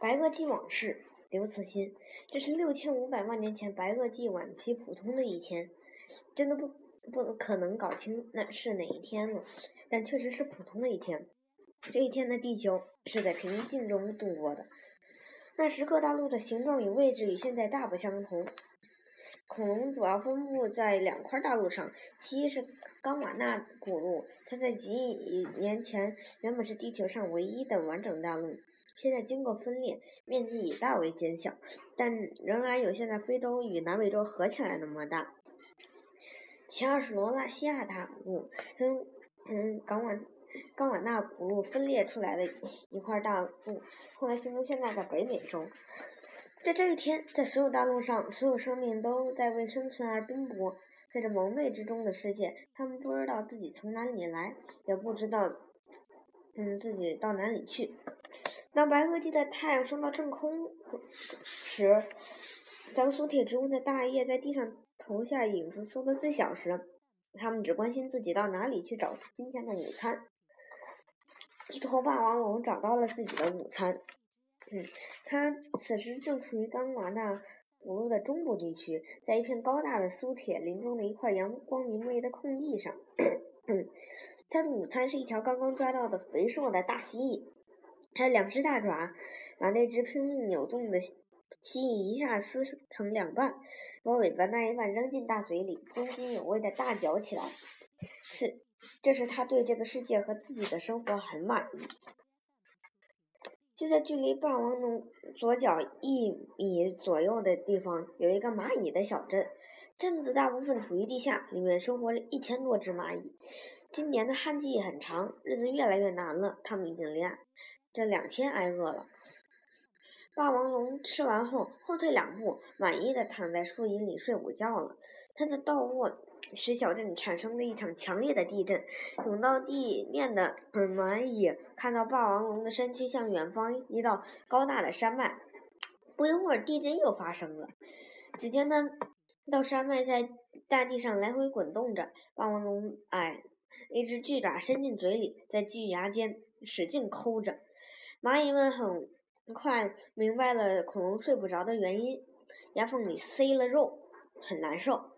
白垩纪往事，刘慈欣。这是六千五百万年前白垩纪晚期普通的一天，真的不不可能搞清那是哪一天了，但确实是普通的一天。这一天的地球是在平静中度过的。那时各大陆的形状与位置与现在大不相同。恐龙主要分布在两块大陆上，其一是冈瓦纳古陆，它在几亿年前原本是地球上唯一的完整大陆，现在经过分裂，面积已大为减小，但仍然有现在非洲与南美洲合起来那么大。其二是罗拉西亚大陆，跟嗯冈瓦冈瓦纳古陆分裂出来的一块大陆，后来形成现在的北美洲。在这一天，在所有大陆上，所有生命都在为生存而奔波。在这蒙昧之中的世界，他们不知道自己从哪里来，也不知道，嗯，自己到哪里去。当白垩纪的太阳升到正空时，当苏铁植物的大叶在地上投下影子缩得最小时，他们只关心自己到哪里去找今天的午餐。一头霸王龙找到了自己的午餐。嗯，它此时正处于冈瓦纳古陆的中部地区，在一片高大的苏铁林中的一块阳光明媚的空地上。它的午餐是一条刚刚抓到的肥硕的大蜥蜴，还有两只大爪把那只拼命扭动的蜥蜴一下撕成两半，把尾巴那一半扔进大嘴里，津津有味的大嚼起来。是，这是他对这个世界和自己的生活很满意。就在距离霸王龙左脚一米左右的地方，有一个蚂蚁的小镇。镇子大部分处于地下，里面生活着一千多只蚂蚁。今年的旱季很长，日子越来越难了。他们已经连这两天挨饿了。霸王龙吃完后，后退两步，满意的躺在树荫里睡午觉了。它的倒卧。使小镇产生了一场强烈的地震，涌到地面的蚂蚁看到霸王龙的身躯向远方一道高大的山脉。不一会儿，地震又发生了。只见那道山脉在大地上来回滚动着，霸王龙哎，一只巨爪伸进嘴里，在巨牙间使劲抠着。蚂蚁们很快明白了恐龙睡不着的原因：牙缝里塞了肉，很难受。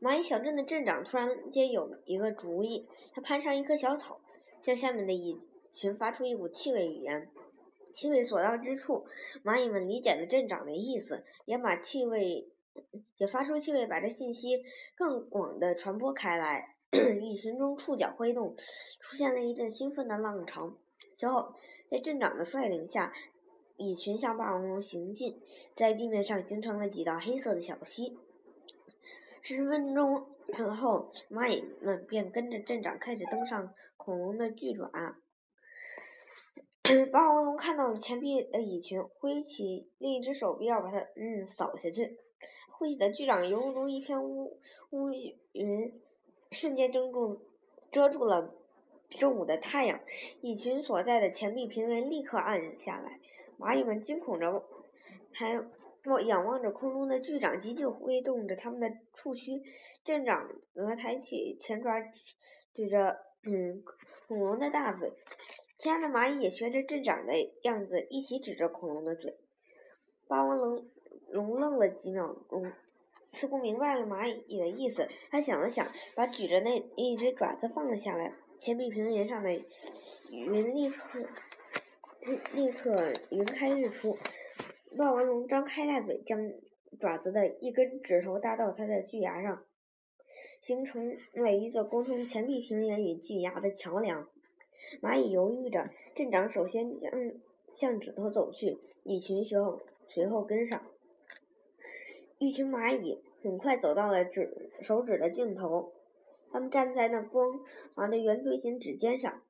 蚂蚁小镇的镇长突然间有一个主意，他攀上一棵小草，向下面的蚁群发出一股气味语言。气味所到之处，蚂蚁们理解了镇长的意思，也把气味也发出气味，把这信息更广的传播开来。蚁群中触角挥动，出现了一阵兴奋的浪潮。随后，在镇长的率领下，蚁群向霸王龙行进，在地面上形成了几道黑色的小溪。十分钟后，蚂蚁们便跟着镇长开始登上恐龙的巨爪。霸王龙看到了前臂的蚁群，挥起另一只手臂要把它嗯扫下去。挥起的巨掌犹如一片乌乌云，瞬间遮住遮住了中午的太阳。蚁群所在的前壁平原立刻暗下来，蚂蚁们惊恐着，还。望仰望着空中的巨掌，急剧挥动着他们的触须。镇长则抬起前爪，指着嗯恐龙的大嘴。其他的蚂蚁也学着镇长的样子，一起指着恐龙的嘴。霸王龙龙愣了几秒钟，似乎明白了蚂蚁的意思。他想了想，把举着那一只爪子放了下来。前壁平原上的云立刻立刻云开日出。霸王龙张开大嘴，将爪子的一根指头搭到它的巨牙上，形成了一座沟通前壁平原与巨牙的桥梁。蚂蚁犹豫着，镇长首先向向指头走去，蚁群随随后跟上。一群蚂蚁很快走到了指手指的尽头，他们站在那光滑的圆锥形指尖上，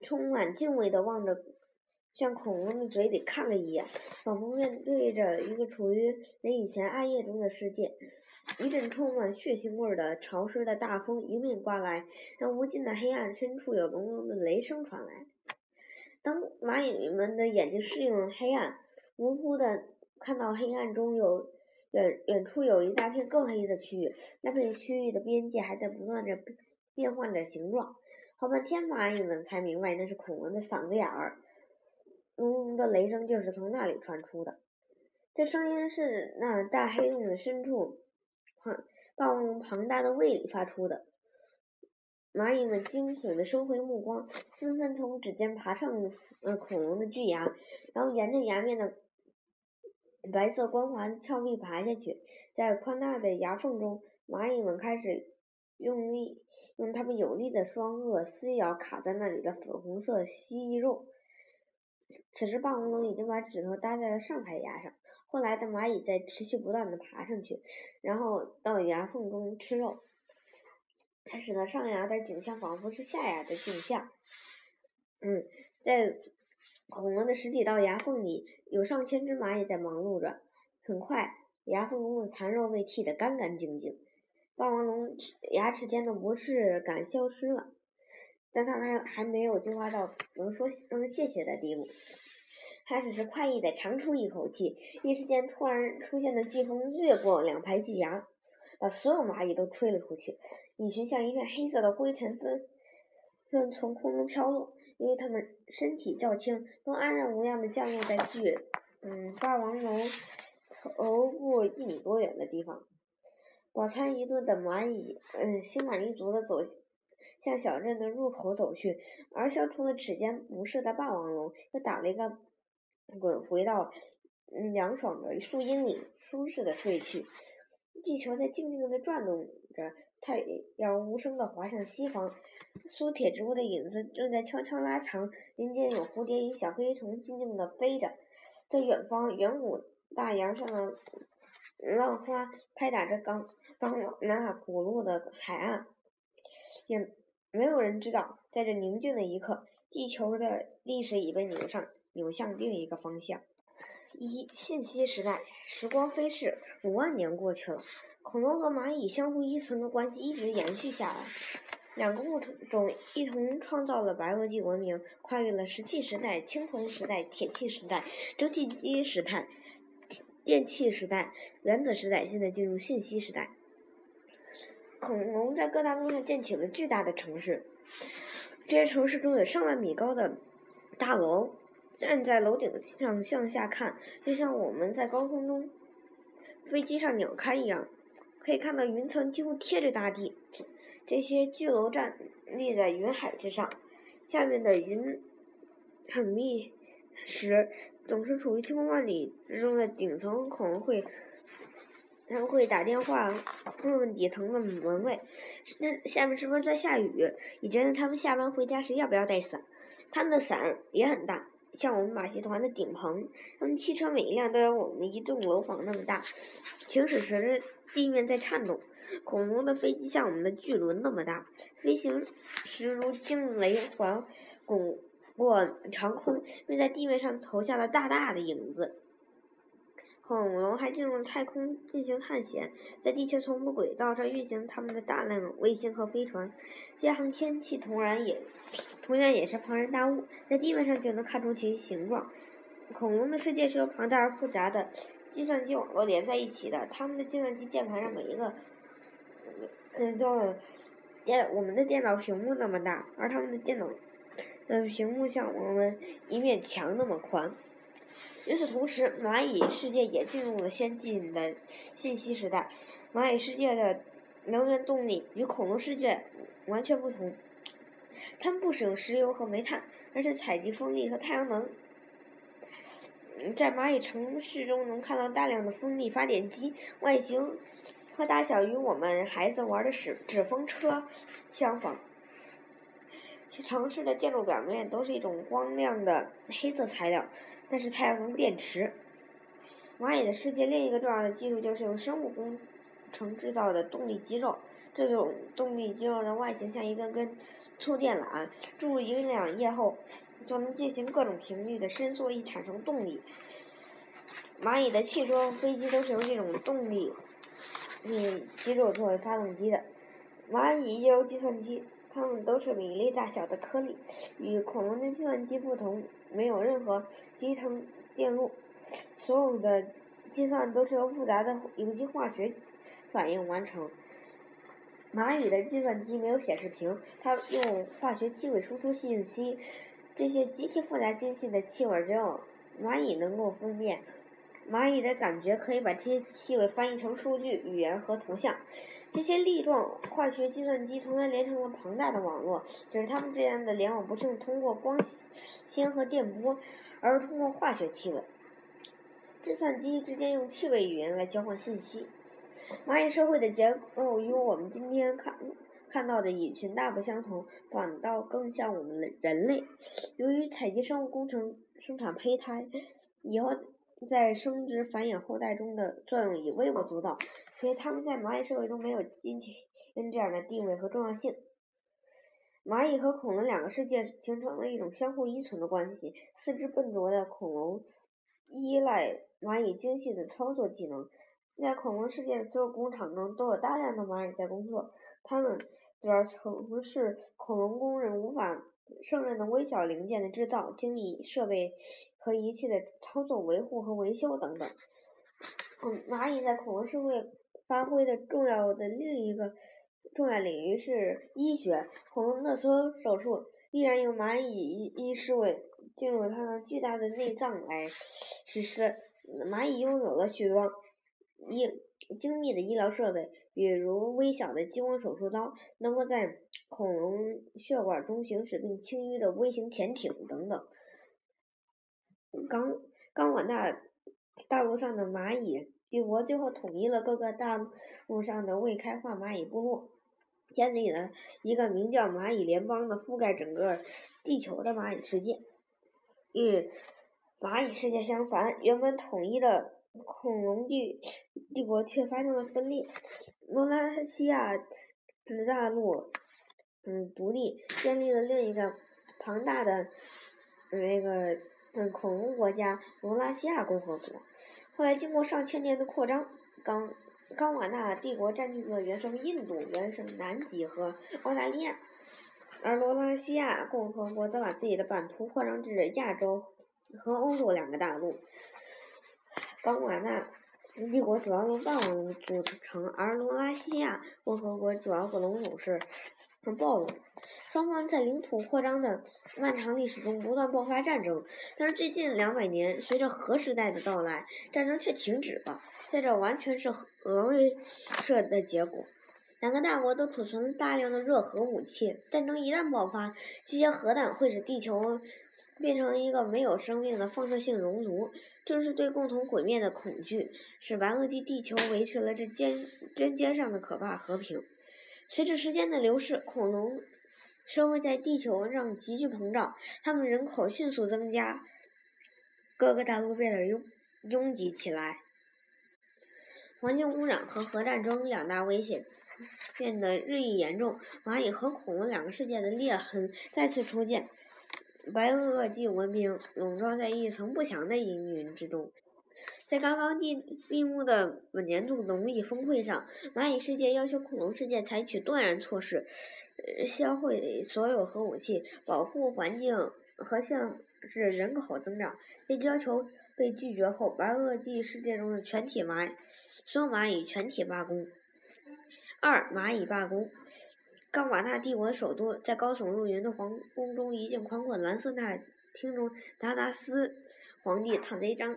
充满敬畏地望着。向恐龙的嘴里看了一眼，仿佛面对着一个处于雷雨前暗夜中的世界。一阵充满血腥味的潮湿的大风迎面刮来，那无尽的黑暗深处有隆隆的雷声传来。当蚂蚁们的眼睛适应了黑暗，模糊的看到黑暗中有远远处有一大片更黑的区域，那片区域的边界还在不断的变换着形状。好半天，蚂蚁们才明白那是恐龙的嗓子眼儿。隆隆的雷声就是从那里传出的。这声音是那大黑洞的深处，庞霸王龙庞大的胃里发出的。蚂蚁们惊恐地收回目光，纷纷从指尖爬上呃恐龙的巨牙，然后沿着牙面的白色光滑的峭壁爬下去。在宽大的牙缝中，蚂蚁们开始用力用它们有力的双颚撕咬卡在那里的粉红色蜥蜴肉。此时，霸王龙已经把指头搭在了上排牙上。后来的蚂蚁在持续不断的爬上去，然后到牙缝中吃肉。它使得上牙的景象仿佛是下牙的镜像。嗯，在恐龙的十几道牙缝里，有上千只蚂蚁在忙碌着。很快，牙缝中的残肉被剔得干干净净，霸王龙牙齿间的不适感消失了，但它们还没有进化到能说声谢谢的地步。它只是快意地长出一口气，一时间突然出现的飓风掠过两排巨牙。把所有蚂蚁都吹了出去，蚁群像一片黑色的灰尘纷纷从空中飘落。因为它们身体较轻，都安然无恙地降落在巨嗯霸王龙头部一米多远的地方。饱餐一顿的蚂蚁嗯心满意足地走向小镇的入口走去，而消除了齿间不适的霸王龙又打了一个滚回到凉爽的树荫里，舒适的睡去。地球在静静地转动着，太阳无声地滑向西方，苏铁植物的影子正在悄悄拉长。林间有蝴蝶与小飞虫静静地飞着，在远方，远古大洋上的浪花拍打着刚刚那古路的海岸。也没有人知道，在这宁静的一刻，地球的历史已被扭上，扭向另一个方向。一信息时代，时光飞逝，五万年过去了，恐龙和蚂蚁相互依存的关系一直延续下来。两个物种一同创造了白垩纪文明，跨越了石器时代、青铜时代、铁器时代、蒸汽机时代、电气时代、原子时代，现在进入信息时代。恐龙在各大陆上建起了巨大的城市，这些城市中有上万米高的大楼。站在楼顶上向下看，就像我们在高空中飞机上鸟瞰一样，可以看到云层几乎贴着大地。这些巨楼站立在云海之上，下面的云很密实，总是处于千万里之中的顶层。恐龙会，他们会打电话问问底层的门卫，那下面是不是在下雨？以及他们下班回家时要不要带伞？他们的伞也很大。像我们马戏团的顶棚，他们汽车每一辆都有我们一栋楼房那么大。行驶时地面在颤动，恐龙的飞机像我们的巨轮那么大，飞行时如惊雷环滚过长空，并在地面上投下了大大的影子。恐龙还进入太空进行探险，在地球同步轨道上运行他们的大量卫星和飞船。这航天器同然也，同样也是庞然大物，在地面上就能看出其形状。恐龙的世界是由庞大而复杂的计算机网络连在一起的，他们的计算机键盘上每一个，嗯，都电我们的电脑屏幕那么大，而他们的电脑，嗯，屏幕像我们一面墙那么宽。与此同时，蚂蚁世界也进入了先进的信息时代。蚂蚁世界的能源动力与恐龙世界完全不同，它们不使用石油和煤炭，而是采集风力和太阳能。在蚂蚁城市中能看到大量的风力发电机，外形和大小与我们孩子玩的纸纸风车相仿。城市的建筑表面都是一种光亮的黑色材料。那是太阳能电池。蚂蚁的世界另一个重要的技术就是用生物工程制造的动力肌肉。这种动力肌肉的外形像一根根粗电缆，注入营养液后，就能进行各种频率的伸缩以产生动力。蚂蚁的汽车、飞机都是由这种动力嗯肌肉作为发动机的。蚂蚁也有计算机，它们都是米粒大小的颗粒，与恐龙的计算机不同。没有任何集成电路，所有的计算都是由复杂的有机化学反应完成。蚂蚁的计算机没有显示屏，它用化学气味输出信息，这些极其复杂精细的气味，只有蚂蚁能够分辨。蚂蚁的感觉可以把这些气味翻译成数据、语言和图像。这些粒状化学计算机从来连成了庞大的网络，只是它们之间的联网不是通过光纤和电波，而是通过化学气味。计算机之间用气味语言来交换信息。蚂蚁社会的结构与我们今天看看到的蚁群大不相同，反倒更像我们人类。由于采集生物工程生产胚胎，以后。在生殖繁衍后代中的作用已微不足道，所以它们在蚂蚁社会中没有今天这样的地位和重要性。蚂蚁和恐龙两个世界形成了一种相互依存的关系。四肢笨拙的恐龙依赖蚂蚁精细的操作技能，在恐龙世界的所有工厂中都有大量的蚂蚁在工作，它们主要从事恐龙工人无法胜任的微小零件的制造、精密设备。和仪器的操作、维护和维修等等。嗯，蚂蚁在恐龙社会发挥的重要的另一个重要领域是医学。恐龙的所有手术依然由蚂蚁医医师为进入它们巨大的内脏来实施。蚂蚁拥有了许多医精密的医疗设备，比如微小的激光手术刀，能够在恐龙血管中行驶并轻淤的微型潜艇等等。冈冈瓦纳大陆上的蚂蚁帝国最后统一了各个大陆上的未开化蚂蚁部落，建立了一个名叫蚂蚁联邦的覆盖整个地球的蚂蚁世界。与蚂蚁世界相反，原本统一的恐龙帝帝国却发生了分裂。罗拉西亚大陆嗯独立，建立了另一个庞大的那个。嗯，恐龙国家罗拉西亚共和国，后来经过上千年的扩张，冈冈瓦纳帝国占据了原生印度、原生南极和澳大利亚，而罗拉西亚共和国则把自己的版图扩张至亚洲和欧洲两个大陆。冈瓦纳帝国主要由霸王龙组成，而罗拉西亚共和国主要恐龙种是。很暴露。双方在领土扩张的漫长历史中不断爆发战争，但是最近两百年，随着核时代的到来，战争却停止了。在这完全是核威慑的结果。两个大国都储存了大量的热核武器，战争一旦爆发，这些核弹会使地球变成一个没有生命的放射性熔炉。正是对共同毁灭的恐惧，使白垩纪地球维持了这尖针尖上的可怕和平。随着时间的流逝，恐龙社会在地球上急剧膨胀，它们人口迅速增加，各个大陆变得拥拥挤起来。环境污染和核战争两大威胁变得日益严重，蚂蚁和恐龙两个世界的裂痕再次出现，白垩纪文明笼罩在一层不祥的阴云之中。在刚刚闭闭幕的本年度农业峰会上，蚂蚁世界要求恐龙世界采取断然措施，销毁所有核武器，保护环境和限制人口增长。这要求被拒绝后，白垩纪世界中的全体蚂蚁，所有蚂蚁全体罢工。二、蚂蚁罢工。冈瓦纳帝国首都，在高耸入云的皇宫中，一间宽阔蓝色大厅中，达达斯。皇帝躺在一张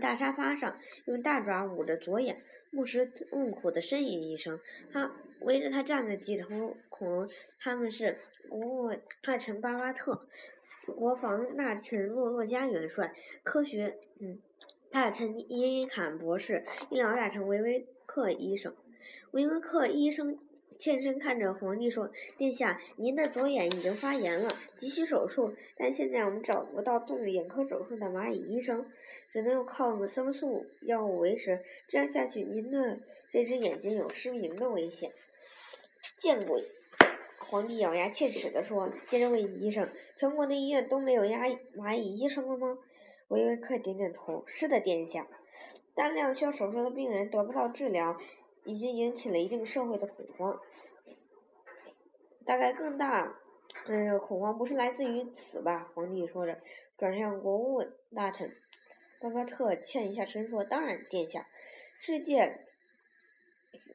大沙发上，用大爪捂着左眼，不时痛苦地呻吟一声。他围着他站着几头恐龙，他们是国务大臣巴巴特、国防大臣洛洛加元帅、科学嗯大臣伊伊坎博士、医疗大臣维维克医生。维维克医生。欠身看着皇帝说：“殿下，您的左眼已经发炎了，急需手术。但现在我们找不到动眼科手术的蚂蚁医生，只能用抗生素药物维持。这样下去，您的这只眼睛有失明的危险。”见鬼！皇帝咬牙切齿地说，接着问医生：“全国的医院都没有压蚂蚁医生了吗？”维维克点点头：“是的，殿下。大量需要手术的病人得不到治疗，已经引起了一定社会的恐慌。”大概更大，嗯，恐慌不是来自于此吧？皇帝说着，转向国务大臣巴巴特，欠一下身说：“当然，殿下，世界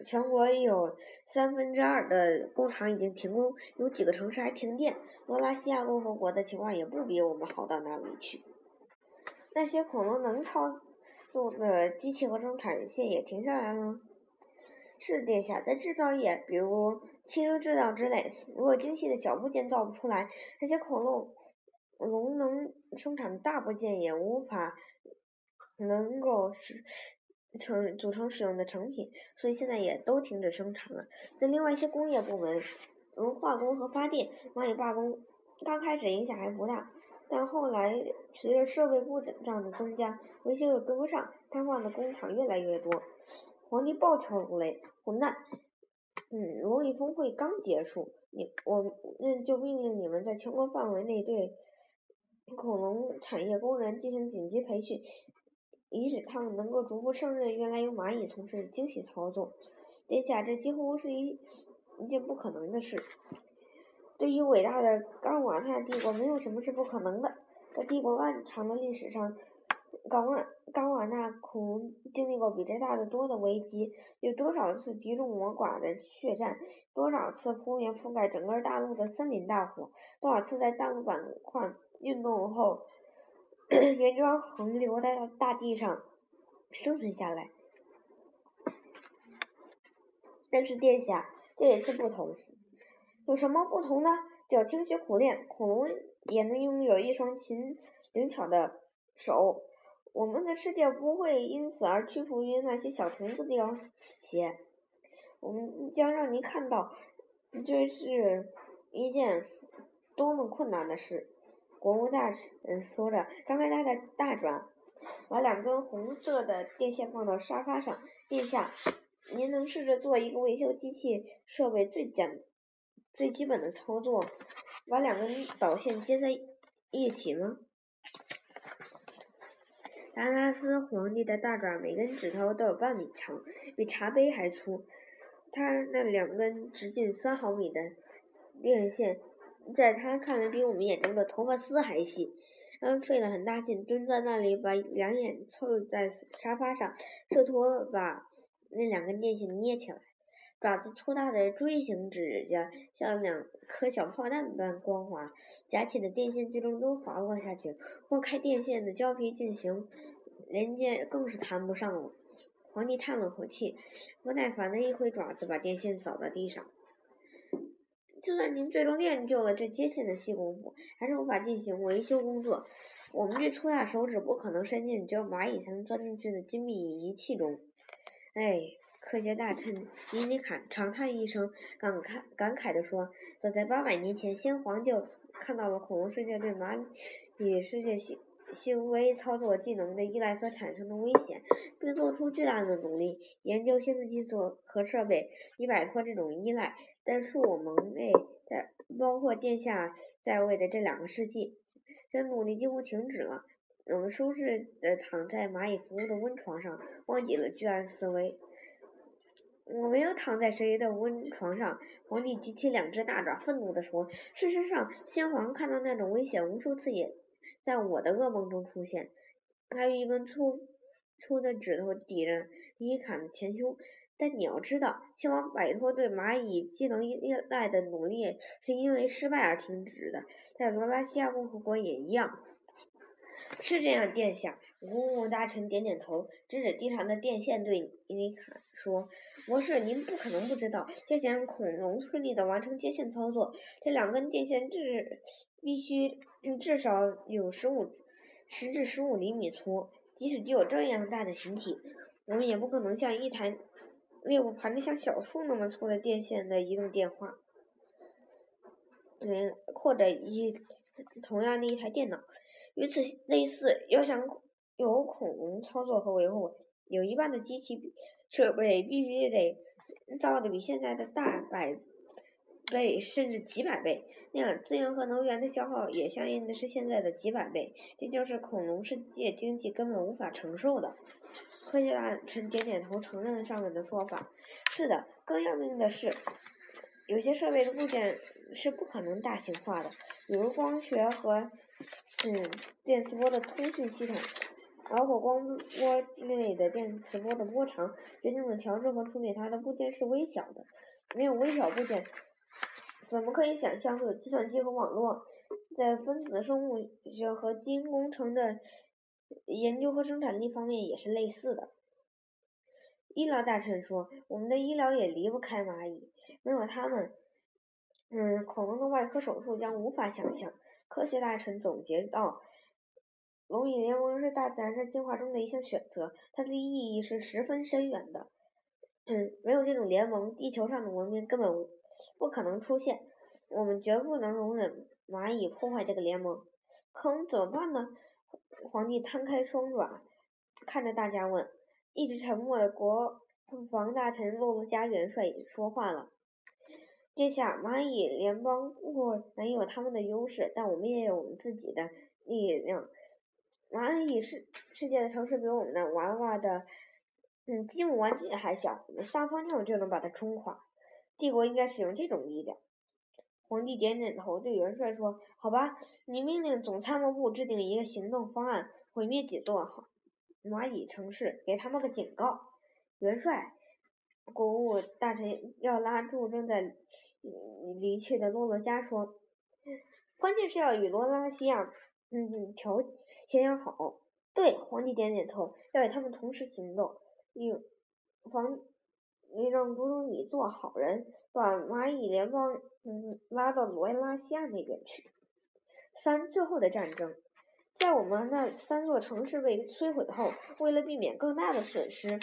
全国有三分之二的工厂已经停工，有几个城市还停电。罗拉西亚共和国的情况也不比我们好到哪里去。那些恐龙能操作的机器和生产线也停下来了。是殿下，在制造业，比如汽车制造之类，如果精细的小部件造不出来，那些恐龙龙能生产的大部件也无法能够使成组成使用的成品，所以现在也都停止生产了。在另外一些工业部门，如化工和发电，蚂蚁罢工刚开始影响还不大，但后来随着设备故障的增加，维修又跟不上，瘫痪的工厂越来越多。皇帝暴跳如雷，混蛋！嗯，荣誉峰会刚结束，你我那就命令你们在全国范围内对恐龙产业工人进行紧急培训，以使他们能够逐步胜任原来由蚂蚁从事的精细操作。殿下，这几乎是一一件不可能的事。对于伟大的冈瓦纳帝国，没有什么是不可能的。在帝国漫长的历史上。冈瓦冈瓦纳恐龙经历过比这大得多的危机，有多少次敌众我寡的血战，多少次扑灭覆盖整个大陆的森林大火，多少次在大陆板块运动后，原装横流在大地上生存下来。但是殿下，这也是不同，有什么不同呢？只要勤学苦练，恐龙也能拥有一双勤灵巧的手。我们的世界不会因此而屈服于那些小虫子的要挟。我们将让您看到，这是一件多么困难的事。国务大臣说着，张开他的大爪，把两根红色的电线放到沙发上。殿下，您能试着做一个维修机器设备最简、最基本的操作，把两根导线接在一起吗？达拉斯皇帝的大爪每根指头都有半米长，比茶杯还粗。他那两根直径三毫米的电线，在他看来比我们眼中的头发丝还细。他费了很大劲，蹲在那里，把两眼凑在沙发上，试图把那两根电线捏起来。爪子粗大的锥形指甲像两颗小炮弹般光滑，夹起的电线最终都滑落下去。拨开电线的胶皮进行连接更是谈不上了。皇帝叹了口气，不耐烦的一挥爪子，把电线扫到地上。就算您最终练就了这接线的细功夫，还是无法进行维修工作。我们这粗大手指不可能伸进只有蚂蚁才能钻进去的精密仪器中。哎。科学大臣尼尼坎长叹一声，感慨感慨地说：“早在八百年前，先皇就看到了恐龙世界对蚂蚁世界行行为操作技能的依赖所产生的危险，并做出巨大的努力研究新的技术和设备，以摆脱这种依赖。但恕我蒙昧，在包括殿下在位的这两个世纪，这努力几乎停止了。我们舒适的躺在蚂蚁服务的温床上，忘记了居安思危。”我没有躺在谁的温床上。皇帝举起两只大爪，愤怒地说：“事实上，先皇看到那种危险，无数次也在我的噩梦中出现。”还有一根粗粗的指头抵着伊坎的前胸。但你要知道，先皇摆脱对蚂蚁技能依赖的努力，是因为失败而停止的。在罗拉西亚共和国也一样。是这样，殿下。公务大臣点点头，指指地上的电线，对伊尼卡说：“博士，您不可能不知道，要想恐龙顺利的完成接线操作，这两根电线至必须至少有十五十至十五厘米粗。即使具有这样大的形体，我们也不可能像一台猎物盘着像小树那么粗的电线的移动电话，嗯，或者一同样的一台电脑。”与此类似，要想有恐龙操作和维护，有一半的机器设备必须得造的比现在的大百倍甚至几百倍，那样资源和能源的消耗也相应的是现在的几百倍，这就是恐龙世界经济根本无法承受的。科学大臣点点头，承认上面的说法。是的，更要命的是，有些设备的部件是不可能大型化的，比如光学和。嗯，电磁波的通讯系统，包括光波之类的电磁波的波长，决定了调制和处理它的部件是微小的。没有微小部件，怎么可以想象会有计算机和网络？在分子生物学和基因工程的研究和生产力方面也是类似的。医疗大臣说：“我们的医疗也离不开蚂蚁，没有它们，嗯，恐龙的外科手术将无法想象。”科学大臣总结道：“龙蚁联盟是大自然在进化中的一项选择，它的意义是十分深远的。嗯，没有这种联盟，地球上的文明根本不可能出现。我们绝不能容忍蚂蚁破坏这个联盟。可我们怎么办呢？”皇帝摊开双爪，看着大家问。一直沉默的国防大臣洛洛加元帅也说话了：“这下蚂蚁联邦固然有他们的优势，但我们也有我们自己的力量。蚂蚁世世界的城市比我们的娃娃的嗯积木玩具还小，我们撒泡尿就能把它冲垮。帝国应该使用这种力量。”皇帝点点头，对元帅说：“好吧，你命令总参谋部制定一个行动方案，毁灭几座好。”蚂蚁城市，给他们个警告。元帅，国务大臣要拉住正在离去的洛洛加说：“关键是要与罗拉西亚，嗯，调协调好。”对，皇帝点点头，要与他们同时行动，以防你让多多你做好人，把蚂蚁联邦嗯拉到罗拉西亚那边去。三，最后的战争。在我们那三座城市被摧毁后，为了避免更大的损失，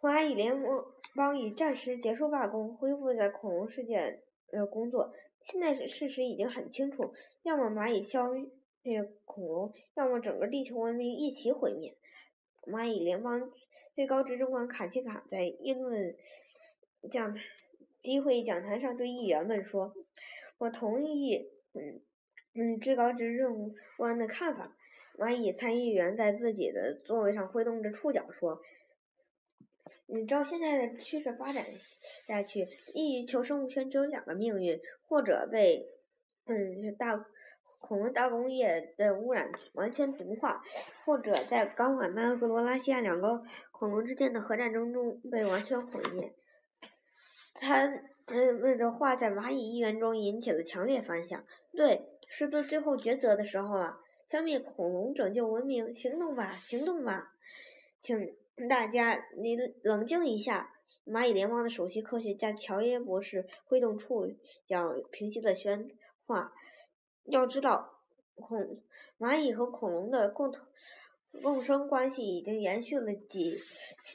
蚂蚁联盟帮已暂时结束罢工，恢复在恐龙世界的工作。现在是事实已经很清楚：要么蚂蚁消灭恐龙，要么整个地球文明一起毁灭。蚂蚁联邦最高执政官卡奇卡在议论讲第一会讲坛上对议员们说：“我同意。”嗯。嗯，最高执政官的看法。蚂蚁参议员在自己的座位上挥动着触角说：“你照现在的趋势发展下去，地球生物圈只有两个命运：或者被嗯大恐龙大工业的污染完全毒化，或者在冈瓦纳和罗拉西亚两个恐龙之间的核战争中被完全毁灭。”他们的话在蚂蚁议员中引起了强烈反响。对。是做最后抉择的时候了，消灭恐龙，拯救文明，行动吧，行动吧！请大家你冷静一下。蚂蚁联邦的首席科学家乔耶博士挥动触角平息了喧哗。要知道，恐蚂蚁和恐龙的共同共生关系已经延续了几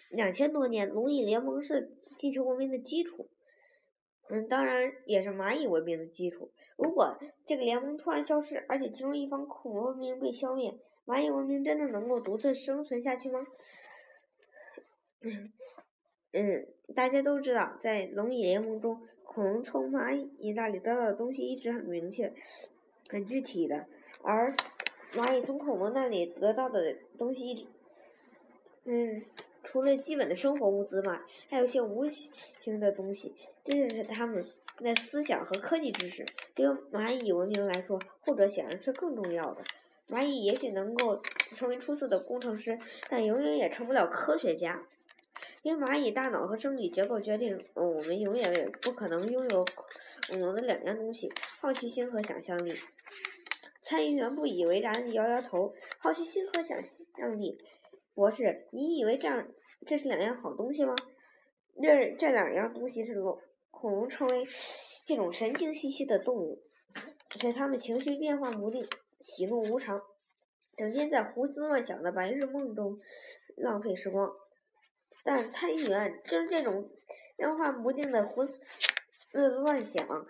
两千多年。龙蚁联盟是地球文明的基础。嗯，当然也是蚂蚁文明的基础。如果这个联盟突然消失，而且其中一方恐龙文明被消灭，蚂蚁文明真的能够独自生存下去吗？嗯，大家都知道，在龙蚁联盟中，恐龙从蚂蚁那里得到的东西一直很明确、很具体的，而蚂蚁从恐龙那里得到的东西，嗯。除了基本的生活物资外，还有一些无形的东西，这就是他们的思想和科技知识。对于蚂蚁文明来说，后者显然是更重要的。蚂蚁也许能够成为出色的工程师，但永远也成不了科学家。因为蚂蚁大脑和生理结构决定，我们永远也不可能拥有恐龙的两样东西：好奇心和想象力。参议员不以为然，摇摇头：好奇心和想象力。博士，你以为这样这是两样好东西吗？这这两样东西是龙恐龙成为一种神经兮兮的动物，使它们情绪变化不定、喜怒无常，整天在胡思乱想的白日梦中浪费时光。但参议员，就是这种变幻不定的胡思乱想，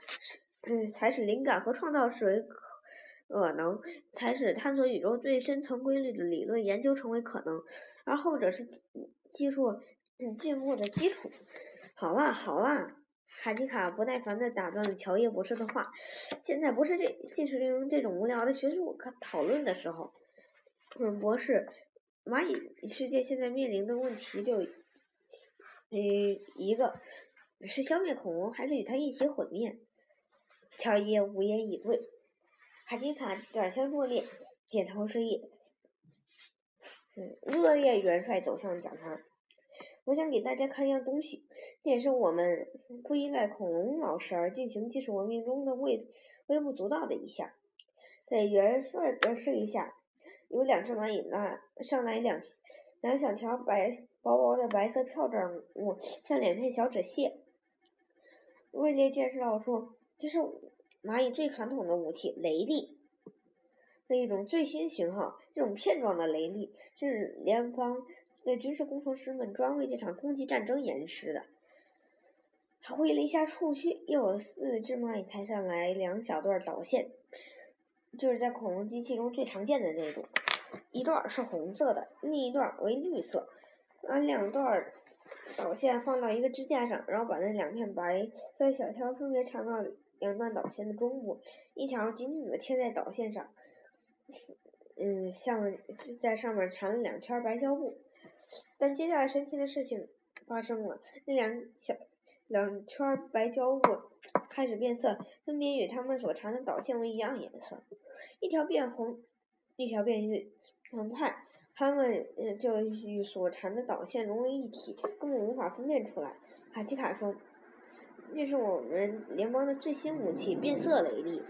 是才使灵感和创造视为可。可能才使探索宇宙最深层规律的理论研究成为可能，而后者是技术进步的基础。好啦好啦，卡基卡不耐烦地打断了乔叶博士的话。现在不是这进行这种无聊的学术讨论的时候。嗯，博士，蚂蚁世界现在面临的问题就，嗯，一个是消灭恐龙，还是与它一起毁灭？乔伊无言以对。卡迪卡转身落列，点头示意。嗯，热烈元帅走向讲台。我想给大家看一样东西，这也是我们不依赖恐龙老师而进行技术文明中的微微不足道的一项。在元帅的示意下，有两只蚂蚁拿上来两两小条白薄薄的白色票状物，像两片小纸屑。威廉介绍说：“这是蚂蚁最传统的武器——雷利的一种最新型号。这种片状的雷利是联邦的军事工程师们专为这场空气战争研制的。”他挥了一下触须，又有四只蚂蚁抬上来两小段导线，就是在恐龙机器中最常见的那种。一段是红色的，另一段为绿色。把两段导线放到一个支架上，然后把那两片白色小条分别缠到两段导线的中部，一条紧紧的贴在导线上，嗯，像在上面缠了两圈白胶布。但接下来神奇的事情发生了，那两小两圈白胶布开始变色，分别与它们所缠的导线为一样颜色，一条变红，一条变绿。很快，它们就与所缠的导线融为一体，根本无法分辨出来。卡奇卡说：“那是我们联邦的最新武器——变色雷利。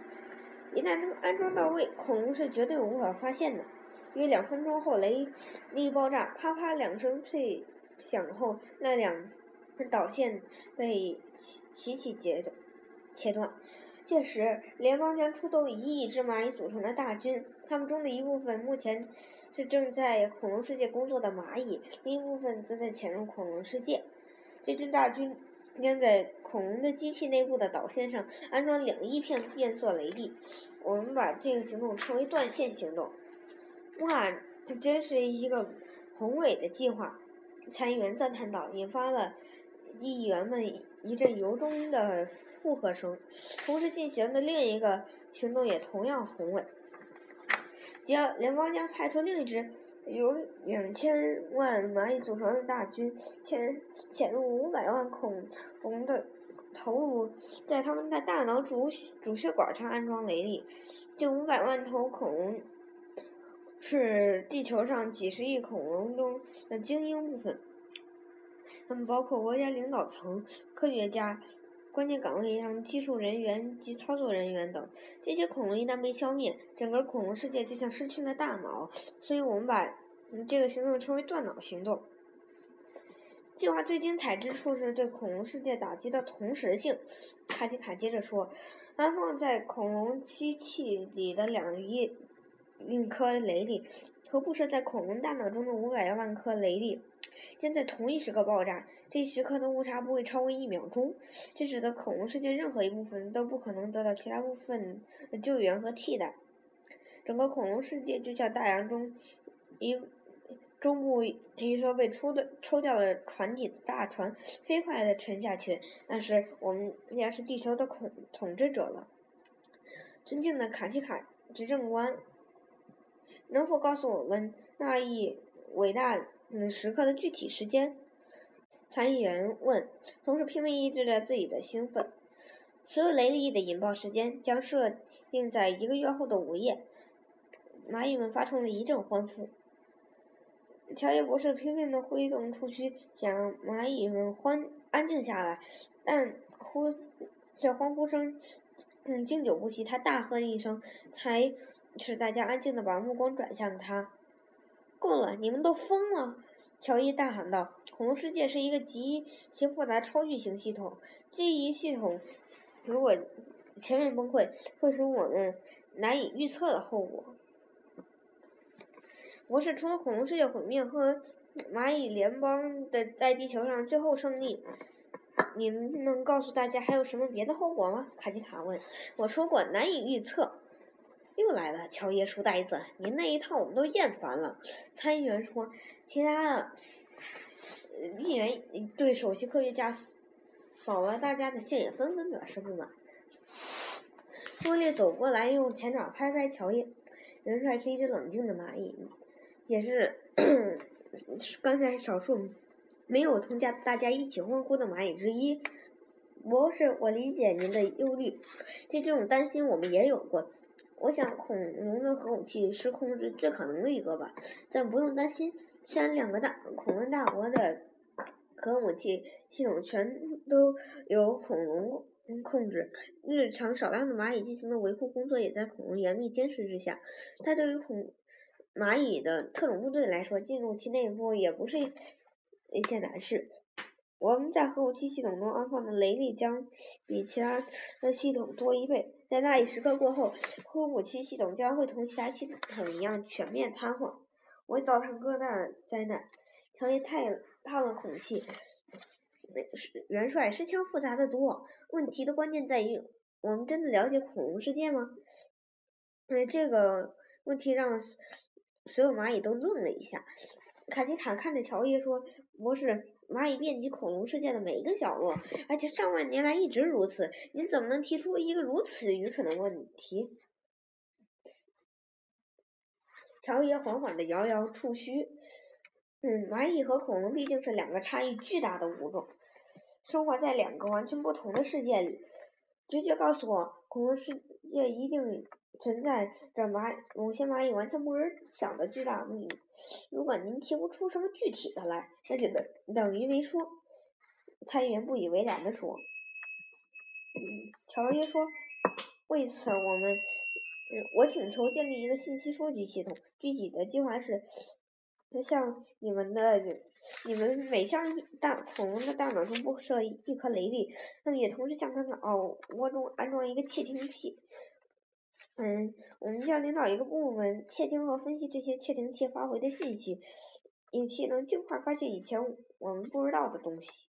一旦它们安装到位，恐龙是绝对无法发现的。约两分钟后，雷利爆炸，啪啪两声脆响后，那两根导线被齐齐截断。切断。届时，联邦将出动一亿只蚂蚁组成的大军，他们中的一部分目前……”是正在恐龙世界工作的蚂蚁，另一部分则在潜入恐龙世界。这支大军将在恐龙的机器内部的导线上安装两亿片变色雷地。我们把这个行动称为“断线行动”。哇，这真是一个宏伟的计划！参议员赞叹道，引发了议员们一阵由衷的附和声。同时进行的另一个行动也同样宏伟。将联邦将派出另一支由两千万蚂蚁组成的大军，潜潜入五百万恐龙的头颅，在他们的大脑主主血管上安装雷利。这五百万头恐龙是地球上几十亿恐龙中的精英部分，它们包括国家领导层、科学家。关键岗位上，技术人员及操作人员等，这些恐龙一旦被消灭，整个恐龙世界就像失去了大脑。所以我们把这个行动称为“断脑行动”。计划最精彩之处是对恐龙世界打击的同时性。卡吉卡接着说：“安放在恐龙机器里的两亿颗雷利，和布设在恐龙大脑中的五百万颗雷粒。”将在同一时刻爆炸，这一时刻的误差不会超过一秒钟，这使得恐龙世界任何一部分都不可能得到其他部分的救援和替代。整个恐龙世界就像大洋中一中部一艘被抽的抽掉了船底的大船，飞快地沉下去。但是我们将是地球的统统治者了，尊敬的卡西卡执政官，能否告诉我们那一伟大？嗯，时刻的具体时间，参议员问，同时拼命抑制着自己的兴奋。所有雷利的引爆时间将设定在一个月后的午夜。蚂蚁们发出了一阵欢呼。乔伊博士拼命地挥动触须，想让蚂蚁们欢安静下来，但呼这欢呼声嗯经久不息。他大喝一声，才使大家安静地把目光转向他。够了！你们都疯了！乔伊大喊道：“恐龙世界是一个极其复杂超巨型系统，这一系统如果全面崩溃，会使我们难以预测的后果。”我是除了恐龙世界毁灭和蚂蚁联邦的在地球上最后胜利，你能告诉大家还有什么别的后果吗？卡基卡问。我说过难以预测。又来了，乔耶书呆子，您那一套我们都厌烦了。参议员说，其他的议员对首席科学家扫了大家的信也纷纷表示不满。多列走过来，用前爪拍拍乔耶。元帅是一只冷静的蚂蚁，也是刚才少数没有同家大家一起欢呼的蚂蚁之一。博士，我理解您的忧虑，对这种担心我们也有过。我想恐龙的核武器是控制最可能的一个吧，咱不用担心。虽然两个大恐龙大国的核武器系统全都由恐龙控制，日常少量的蚂蚁进行的维护工作也在恐龙严密监视之下。它对于恐蚂蚁的特种部队来说，进入其内部也不是一件难事。我们在核武器系统中安放的雷力将比其他的系统多一倍。在那一时刻过后，核武器系统将会同其他系统一样全面瘫痪，会造成更大的灾难。乔伊叹叹了口气：“元帅，事情复杂的多。问题的关键在于，我们真的了解恐龙世界吗？”，这个问题让所有蚂蚁都愣了一下。卡奇卡看着乔伊说：“博士。”蚂蚁遍及恐龙世界的每一个角落，而且上万年来一直如此。您怎么能提出一个如此愚蠢的问题？乔爷缓缓地摇摇触须。嗯，蚂蚁和恐龙毕竟是两个差异巨大的物种，生活在两个完全不同的世界里。直觉告诉我，恐龙世界一定。存在着蚂某些蚂蚁完全不知想的巨大秘密。如果您提不出什么具体的来，那就等等于没说。参议员不以为然地说：“嗯，乔约说，为此我们，我请求建立一个信息收集系统。具体的计划是，像你们的，你们每向大恐龙的大脑中布设一颗雷粒，那么也同时向它脑窝中安装一个窃听器。”嗯，我们需要领导一个部门窃听和分析这些窃听器发回的信息，以期能尽快发现以前我们不知道的东西。